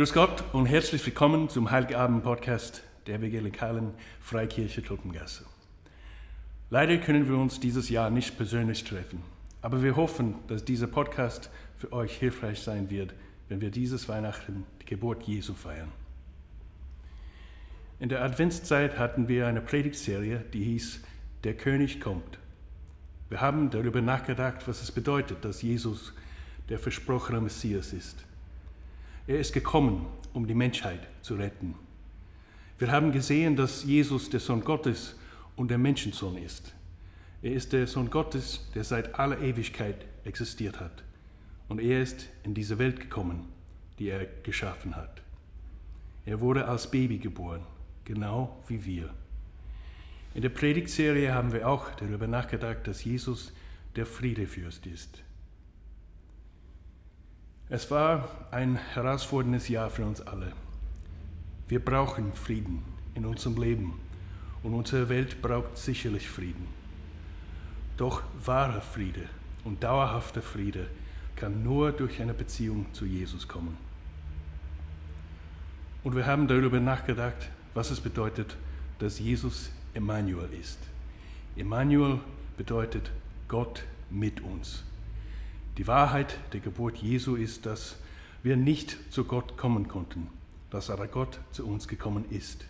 Grüß Gott und herzlich willkommen zum Heiligabend-Podcast der evangelikalen Freikirche Kloppengasse. Leider können wir uns dieses Jahr nicht persönlich treffen, aber wir hoffen, dass dieser Podcast für euch hilfreich sein wird, wenn wir dieses Weihnachten die Geburt Jesu feiern. In der Adventszeit hatten wir eine Predigtserie, die hieß Der König kommt. Wir haben darüber nachgedacht, was es bedeutet, dass Jesus der versprochene Messias ist. Er ist gekommen, um die Menschheit zu retten. Wir haben gesehen, dass Jesus der Sohn Gottes und der Menschensohn ist. Er ist der Sohn Gottes, der seit aller Ewigkeit existiert hat. Und er ist in diese Welt gekommen, die er geschaffen hat. Er wurde als Baby geboren, genau wie wir. In der Predigtserie haben wir auch darüber nachgedacht, dass Jesus der Friedefürst ist. Es war ein herausforderndes Jahr für uns alle. Wir brauchen Frieden in unserem Leben und unsere Welt braucht sicherlich Frieden. Doch wahrer Friede und dauerhafter Friede kann nur durch eine Beziehung zu Jesus kommen. Und wir haben darüber nachgedacht, was es bedeutet, dass Jesus Emmanuel ist. Emmanuel bedeutet Gott mit uns. Die Wahrheit der Geburt Jesu ist, dass wir nicht zu Gott kommen konnten, dass aber Gott zu uns gekommen ist.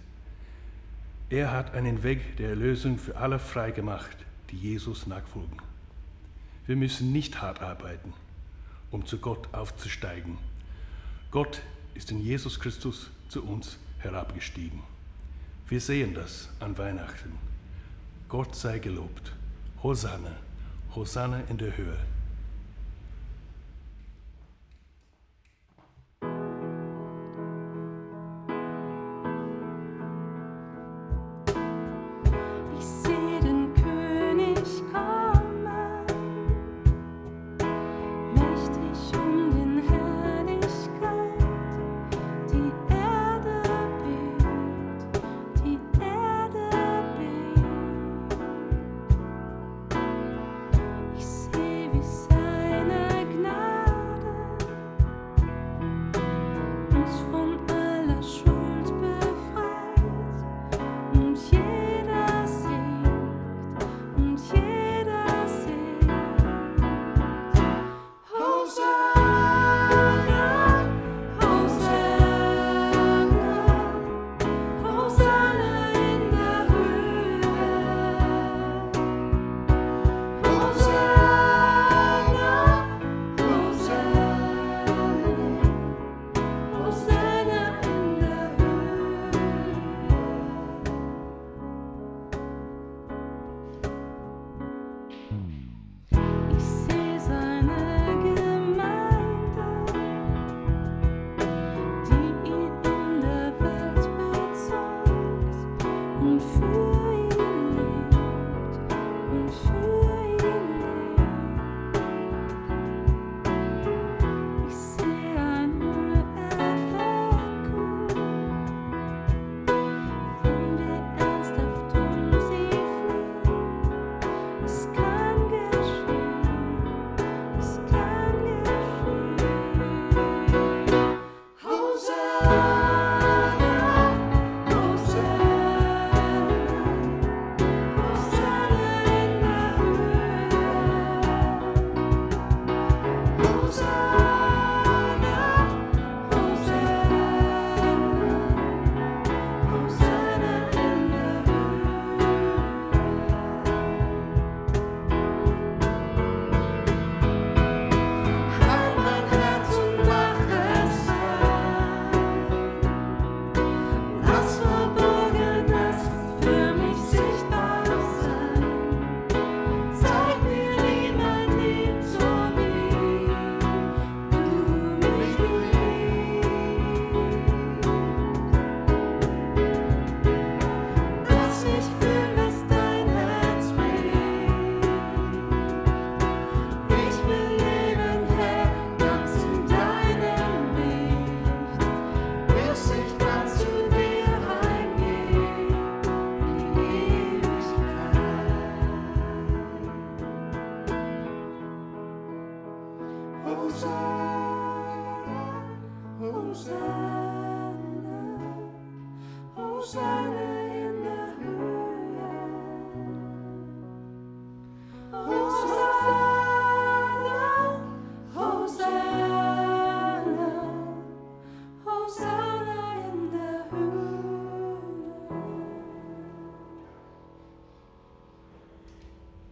Er hat einen Weg der Erlösung für alle freigemacht, die Jesus nachfolgen. Wir müssen nicht hart arbeiten, um zu Gott aufzusteigen. Gott ist in Jesus Christus zu uns herabgestiegen. Wir sehen das an Weihnachten. Gott sei gelobt. Hosanna, Hosanna in der Höhe.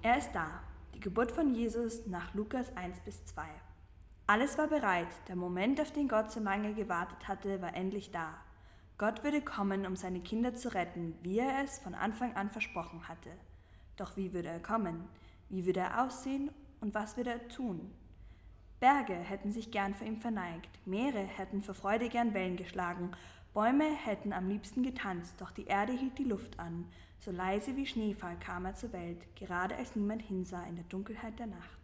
Er ist da, die Geburt von Jesus nach Lukas 1 bis 2. Alles war bereit, der Moment, auf den Gott so lange gewartet hatte, war endlich da. Gott würde kommen, um seine Kinder zu retten, wie er es von Anfang an versprochen hatte. Doch wie würde er kommen? Wie würde er aussehen und was würde er tun? Berge hätten sich gern vor ihm verneigt, Meere hätten vor Freude gern Wellen geschlagen, Bäume hätten am liebsten getanzt, doch die Erde hielt die Luft an, so leise wie Schneefall kam er zur Welt, gerade als niemand hinsah in der Dunkelheit der Nacht.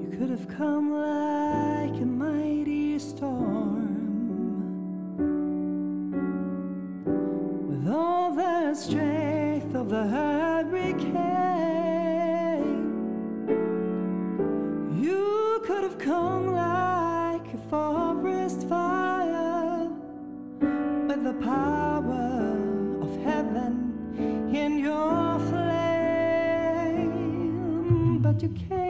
You could have come come like a forest fire with the power of heaven in your flame, but you came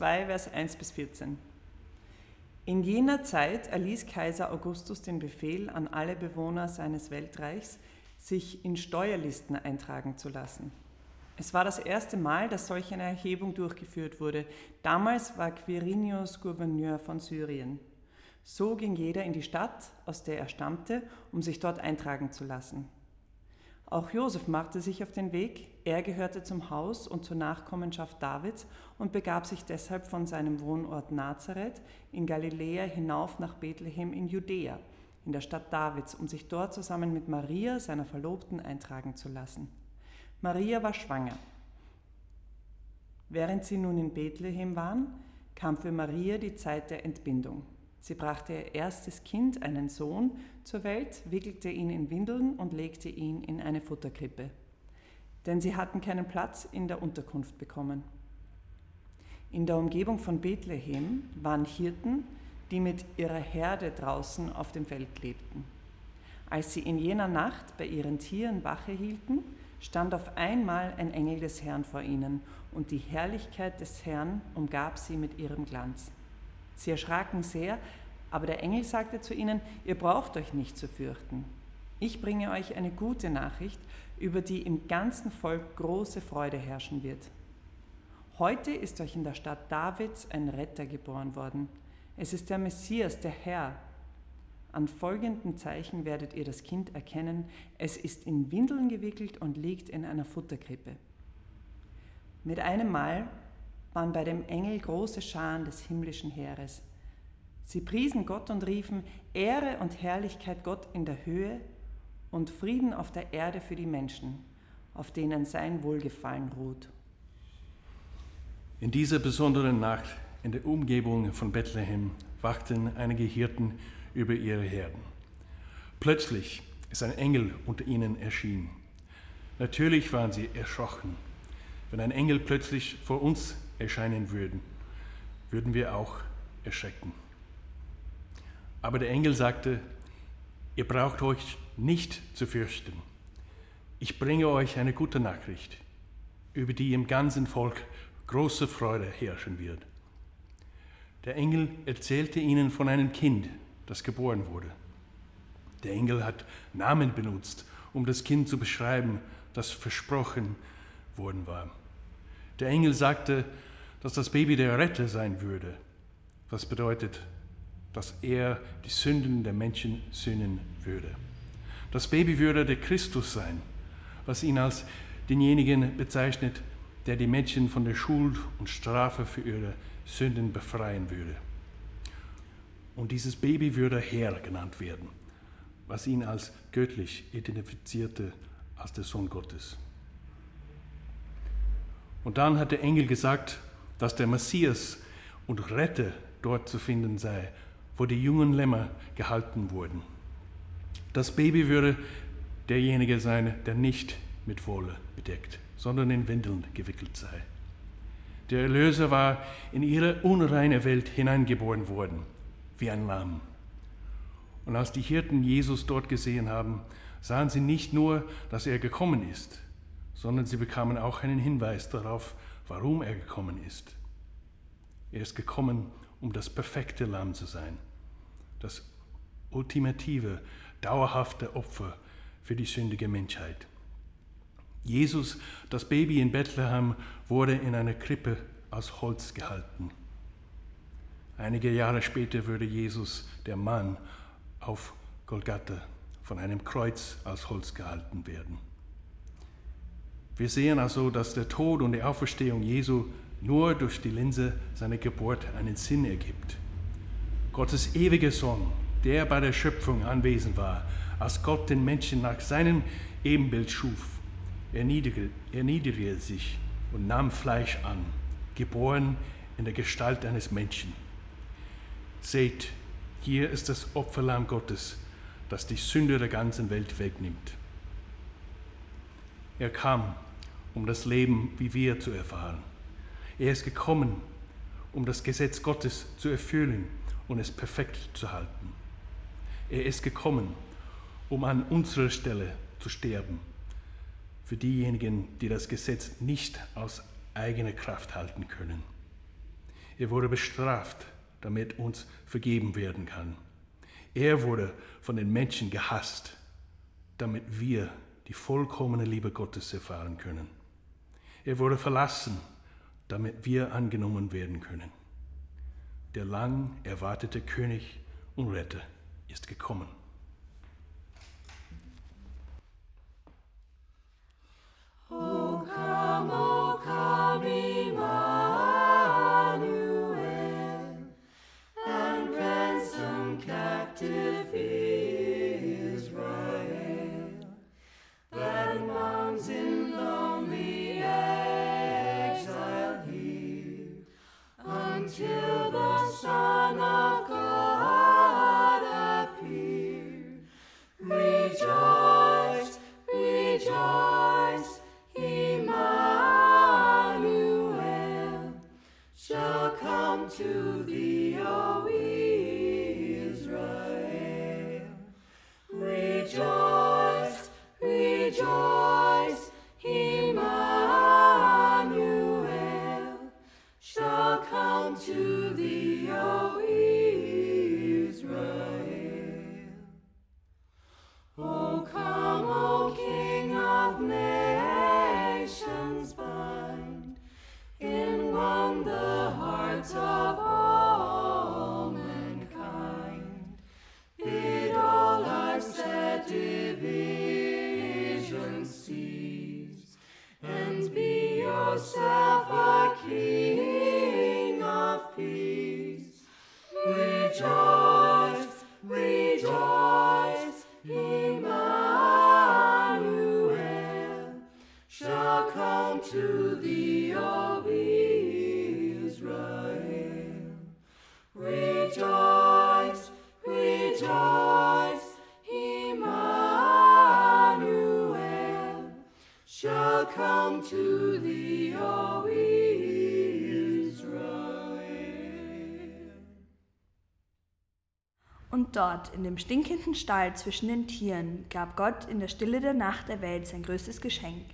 2, Vers 1 bis 14. In jener Zeit erließ Kaiser Augustus den Befehl an alle Bewohner seines Weltreichs, sich in Steuerlisten eintragen zu lassen. Es war das erste Mal, dass solch eine Erhebung durchgeführt wurde. Damals war Quirinius Gouverneur von Syrien. So ging jeder in die Stadt, aus der er stammte, um sich dort eintragen zu lassen. Auch Josef machte sich auf den Weg. Er gehörte zum Haus und zur Nachkommenschaft Davids und begab sich deshalb von seinem Wohnort Nazareth in Galiläa hinauf nach Bethlehem in Judäa, in der Stadt Davids, um sich dort zusammen mit Maria, seiner Verlobten, eintragen zu lassen. Maria war schwanger. Während sie nun in Bethlehem waren, kam für Maria die Zeit der Entbindung. Sie brachte ihr erstes Kind, einen Sohn, zur Welt, wickelte ihn in Windeln und legte ihn in eine Futterkrippe. Denn sie hatten keinen Platz in der Unterkunft bekommen. In der Umgebung von Bethlehem waren Hirten, die mit ihrer Herde draußen auf dem Feld lebten. Als sie in jener Nacht bei ihren Tieren Wache hielten, stand auf einmal ein Engel des Herrn vor ihnen, und die Herrlichkeit des Herrn umgab sie mit ihrem Glanz. Sie erschraken sehr, aber der Engel sagte zu ihnen, ihr braucht euch nicht zu fürchten. Ich bringe euch eine gute Nachricht, über die im ganzen Volk große Freude herrschen wird. Heute ist euch in der Stadt Davids ein Retter geboren worden. Es ist der Messias, der Herr. An folgenden Zeichen werdet ihr das Kind erkennen. Es ist in Windeln gewickelt und liegt in einer Futterkrippe. Mit einem Mal waren bei dem Engel große Scharen des himmlischen Heeres. Sie priesen Gott und riefen Ehre und Herrlichkeit Gott in der Höhe und Frieden auf der Erde für die Menschen, auf denen sein Wohlgefallen ruht. In dieser besonderen Nacht in der Umgebung von Bethlehem wachten einige Hirten über ihre Herden. Plötzlich ist ein Engel unter ihnen erschienen. Natürlich waren sie erschrocken. Wenn ein Engel plötzlich vor uns erscheinen würde, würden wir auch erschrecken. Aber der Engel sagte, ihr braucht euch nicht zu fürchten. Ich bringe euch eine gute Nachricht, über die im ganzen Volk große Freude herrschen wird. Der Engel erzählte ihnen von einem Kind, das geboren wurde. Der Engel hat Namen benutzt, um das Kind zu beschreiben, das versprochen worden war. Der Engel sagte, dass das Baby der Retter sein würde, was bedeutet, dass er die Sünden der Menschen sühnen würde. Das Baby würde der Christus sein, was ihn als denjenigen bezeichnet, der die Menschen von der Schuld und Strafe für ihre Sünden befreien würde. Und dieses Baby würde Herr genannt werden, was ihn als göttlich identifizierte als der Sohn Gottes. Und dann hat der Engel gesagt, dass der Messias und Retter dort zu finden sei, wo die jungen Lämmer gehalten wurden. Das Baby würde derjenige sein, der nicht mit Wolle bedeckt, sondern in Windeln gewickelt sei. Der Erlöser war in ihre unreine Welt hineingeboren worden wie ein Lamm. Und als die Hirten Jesus dort gesehen haben, sahen sie nicht nur, dass er gekommen ist, sondern sie bekamen auch einen Hinweis darauf, warum er gekommen ist. Er ist gekommen, um das perfekte Lamm zu sein, das ultimative, dauerhafte Opfer für die sündige Menschheit. Jesus, das Baby in Bethlehem, wurde in einer Krippe aus Holz gehalten. Einige Jahre später würde Jesus, der Mann, auf Golgatha von einem Kreuz aus Holz gehalten werden. Wir sehen also, dass der Tod und die Auferstehung Jesu nur durch die Linse seiner Geburt einen Sinn ergibt. Gottes ewiger Sohn, der bei der Schöpfung anwesend war, als Gott den Menschen nach seinem Ebenbild schuf, erniedrigte, sich und nahm Fleisch an, geboren in der Gestalt eines Menschen. Seht, hier ist das Opferlamm Gottes, das die Sünde der ganzen Welt wegnimmt. Er kam, um das Leben wie wir zu erfahren. Er ist gekommen, um das Gesetz Gottes zu erfüllen und es perfekt zu halten. Er ist gekommen, um an unserer Stelle zu sterben, für diejenigen, die das Gesetz nicht aus eigener Kraft halten können. Er wurde bestraft, damit uns vergeben werden kann. Er wurde von den Menschen gehasst, damit wir die vollkommene Liebe Gottes erfahren können. Er wurde verlassen, damit wir angenommen werden können. Der lang erwartete König und Retter ist gekommen. Come to thee, O. Und dort, in dem stinkenden Stall zwischen den Tieren, gab Gott in der Stille der Nacht der Welt sein größtes Geschenk.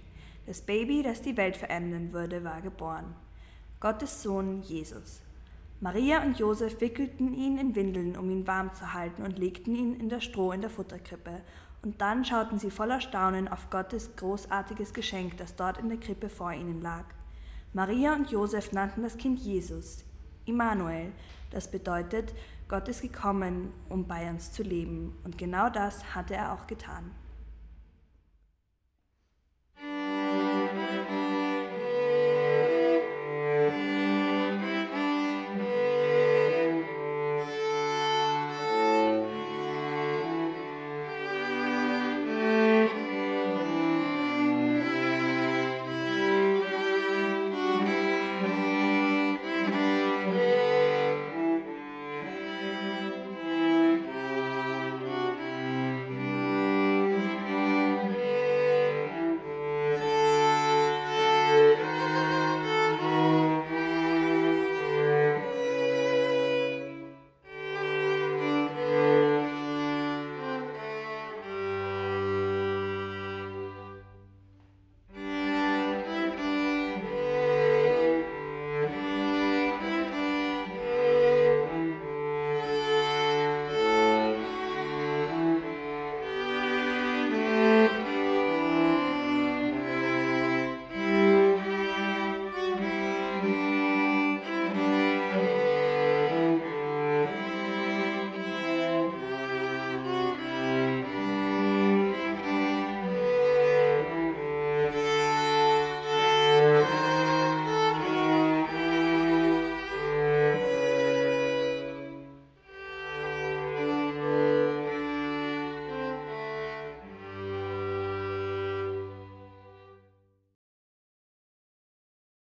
Das Baby, das die Welt verändern würde, war geboren. Gottes Sohn Jesus. Maria und Josef wickelten ihn in Windeln, um ihn warm zu halten, und legten ihn in das Stroh in der Futterkrippe. Und dann schauten sie voller Staunen auf Gottes großartiges Geschenk, das dort in der Krippe vor ihnen lag. Maria und Josef nannten das Kind Jesus, Immanuel, das bedeutet, Gott ist gekommen, um bei uns zu leben. Und genau das hatte er auch getan.